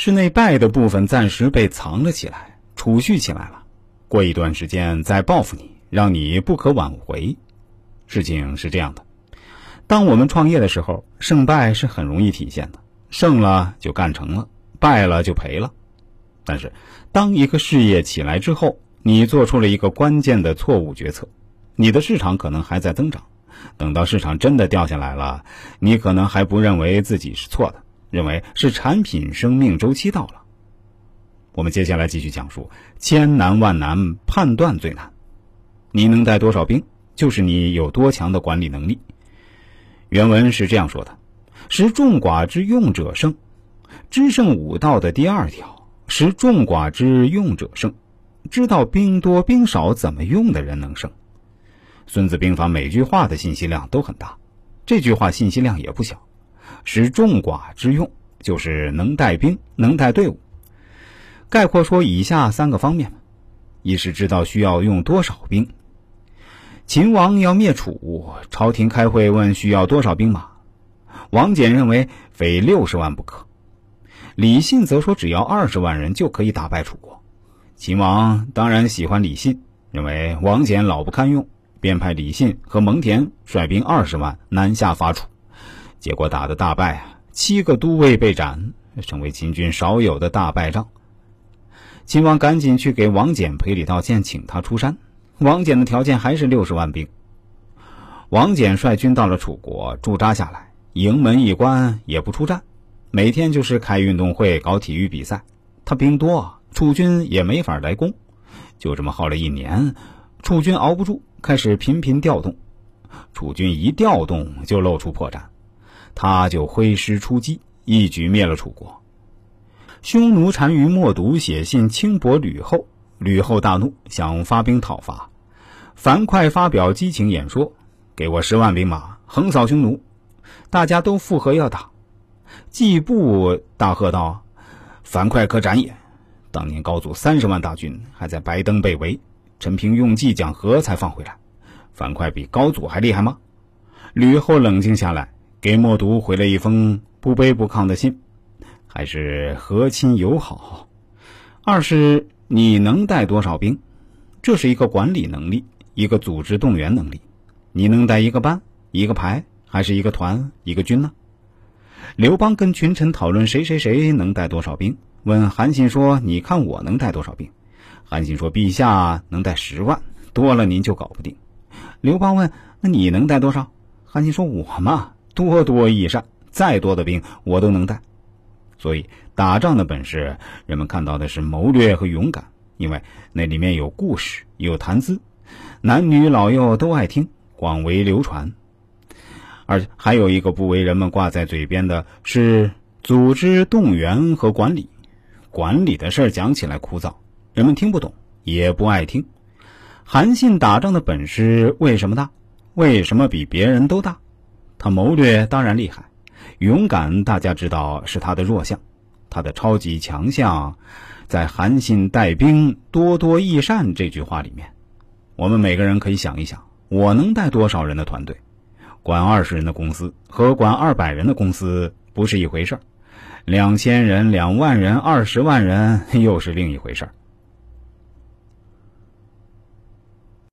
是那败的部分暂时被藏了起来，储蓄起来了，过一段时间再报复你，让你不可挽回。事情是这样的，当我们创业的时候，胜败是很容易体现的，胜了就干成了，败了就赔了。但是，当一个事业起来之后，你做出了一个关键的错误决策，你的市场可能还在增长，等到市场真的掉下来了，你可能还不认为自己是错的，认为是产品生命周期到了。我们接下来继续讲述：千难万难，判断最难。你能带多少兵，就是你有多强的管理能力。原文是这样说的：“使众寡之用者胜，知胜五道的第二条。”使众寡之用者胜，知道兵多兵少怎么用的人能胜。孙子兵法每句话的信息量都很大，这句话信息量也不小。使众寡之用，就是能带兵，能带队伍。概括说以下三个方面：一是知道需要用多少兵。秦王要灭楚，朝廷开会问需要多少兵马，王翦认为非六十万不可。李信则说：“只要二十万人就可以打败楚国。”秦王当然喜欢李信，认为王翦老不堪用，便派李信和蒙恬率兵二十万南下伐楚。结果打得大败啊，七个都尉被斩，成为秦军少有的大败仗。秦王赶紧去给王翦赔礼道歉，请他出山。王翦的条件还是六十万兵。王翦率军到了楚国驻扎下来，营门一关，也不出战。每天就是开运动会、搞体育比赛，他兵多，楚军也没法来攻，就这么耗了一年，楚军熬不住，开始频频调动。楚军一调动就露出破绽，他就挥师出击，一举灭了楚国。匈奴单于冒毒写信轻薄吕后，吕后大怒，想发兵讨伐。樊哙发表激情演说：“给我十万兵马，横扫匈奴！”大家都附和要打。季布大喝道：“樊哙可斩也！当年高祖三十万大军还在白登被围，陈平用计讲和才放回来。樊哙比高祖还厉害吗？”吕后冷静下来，给默读回了一封不卑不亢的信，还是和亲友好。二是你能带多少兵？这是一个管理能力，一个组织动员能力。你能带一个班、一个排，还是一个团、一个军呢？刘邦跟群臣讨论谁谁谁能带多少兵，问韩信说：“你看我能带多少兵？”韩信说：“陛下能带十万，多了您就搞不定。”刘邦问：“那你能带多少？”韩信说：“我嘛，多多益善，再多的兵我都能带。”所以打仗的本事，人们看到的是谋略和勇敢，因为那里面有故事，有谈资，男女老幼都爱听，广为流传。而还有一个不为人们挂在嘴边的是组织动员和管理，管理的事儿讲起来枯燥，人们听不懂，也不爱听。韩信打仗的本事为什么大？为什么比别人都大？他谋略当然厉害，勇敢大家知道是他的弱项，他的超级强项在“韩信带兵多多益善”这句话里面。我们每个人可以想一想，我能带多少人的团队？管二十人的公司和管二百人的公司不是一回事儿，两千人、两万人、二十万人 又是另一回事儿。